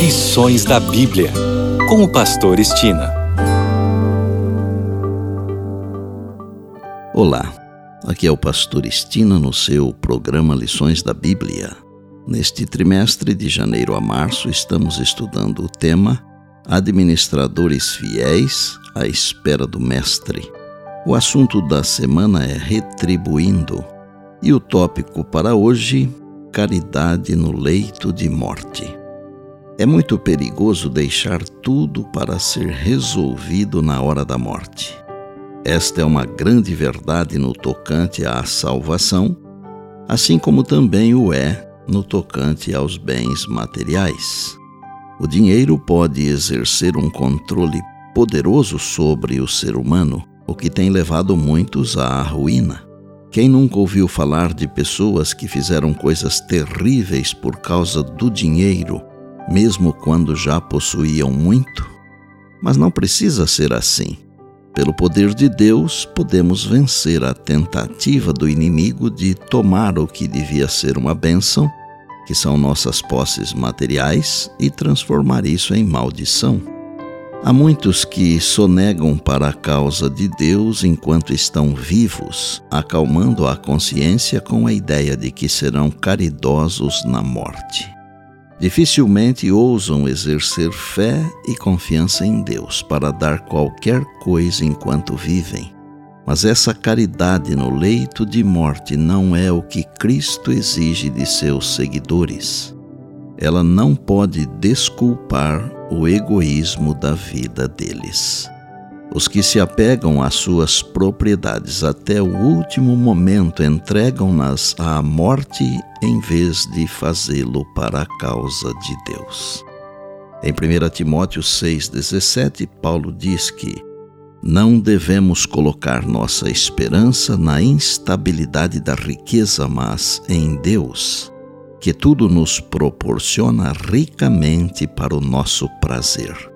Lições da Bíblia, com o Pastor Estina. Olá, aqui é o Pastor Estina no seu programa Lições da Bíblia. Neste trimestre de janeiro a março, estamos estudando o tema Administradores Fiéis à Espera do Mestre. O assunto da semana é Retribuindo e o tópico para hoje, Caridade no Leito de Morte. É muito perigoso deixar tudo para ser resolvido na hora da morte. Esta é uma grande verdade no tocante à salvação, assim como também o é no tocante aos bens materiais. O dinheiro pode exercer um controle poderoso sobre o ser humano, o que tem levado muitos à ruína. Quem nunca ouviu falar de pessoas que fizeram coisas terríveis por causa do dinheiro mesmo quando já possuíam muito? Mas não precisa ser assim. Pelo poder de Deus, podemos vencer a tentativa do inimigo de tomar o que devia ser uma bênção, que são nossas posses materiais, e transformar isso em maldição. Há muitos que sonegam para a causa de Deus enquanto estão vivos, acalmando a consciência com a ideia de que serão caridosos na morte dificilmente ousam exercer fé e confiança em Deus para dar qualquer coisa enquanto vivem. Mas essa caridade no leito de morte não é o que Cristo exige de seus seguidores. Ela não pode desculpar o egoísmo da vida deles. Os que se apegam às suas propriedades até o último momento entregam-nas à morte em vez de fazê-lo para a causa de Deus. Em 1 Timóteo 6,17, Paulo diz que não devemos colocar nossa esperança na instabilidade da riqueza, mas em Deus, que tudo nos proporciona ricamente para o nosso prazer.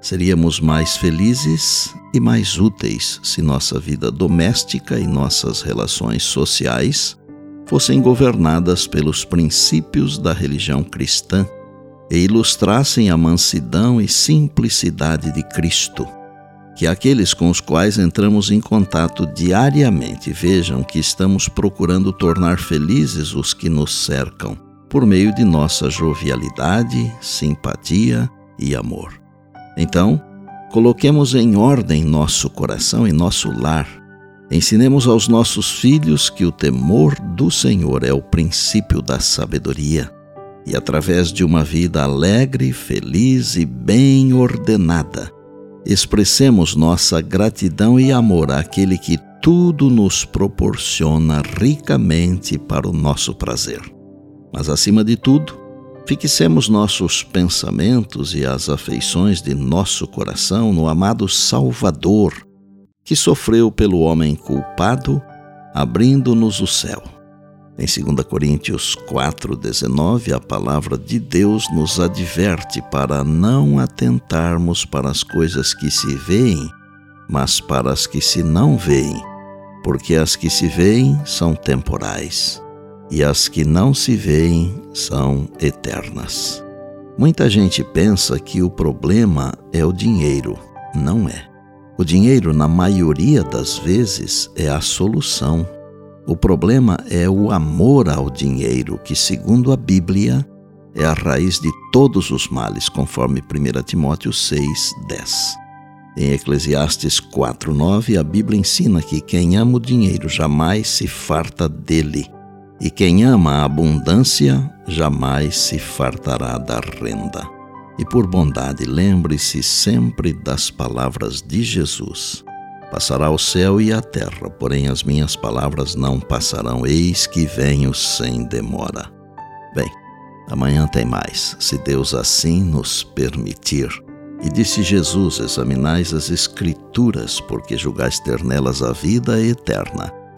Seríamos mais felizes e mais úteis se nossa vida doméstica e nossas relações sociais fossem governadas pelos princípios da religião cristã e ilustrassem a mansidão e simplicidade de Cristo. Que aqueles com os quais entramos em contato diariamente vejam que estamos procurando tornar felizes os que nos cercam, por meio de nossa jovialidade, simpatia e amor. Então, coloquemos em ordem nosso coração e nosso lar. Ensinemos aos nossos filhos que o temor do Senhor é o princípio da sabedoria. E através de uma vida alegre, feliz e bem ordenada, expressemos nossa gratidão e amor àquele que tudo nos proporciona ricamente para o nosso prazer. Mas, acima de tudo, Fixemos nossos pensamentos e as afeições de nosso coração no amado Salvador, que sofreu pelo homem culpado, abrindo-nos o céu. Em 2 Coríntios 4,19, a palavra de Deus nos adverte para não atentarmos para as coisas que se veem, mas para as que se não veem, porque as que se veem são temporais e as que não se veem são eternas. Muita gente pensa que o problema é o dinheiro. Não é. O dinheiro, na maioria das vezes, é a solução. O problema é o amor ao dinheiro, que, segundo a Bíblia, é a raiz de todos os males, conforme 1 Timóteo 6, 10. Em Eclesiastes 4:9, a Bíblia ensina que quem ama o dinheiro jamais se farta dele e quem ama a abundância jamais se fartará da renda. E por bondade, lembre-se sempre das palavras de Jesus. Passará o céu e a terra, porém as minhas palavras não passarão, eis que venho sem demora. Bem, amanhã tem mais, se Deus assim nos permitir. E disse Jesus: Examinais as Escrituras, porque julgais ter nelas a vida eterna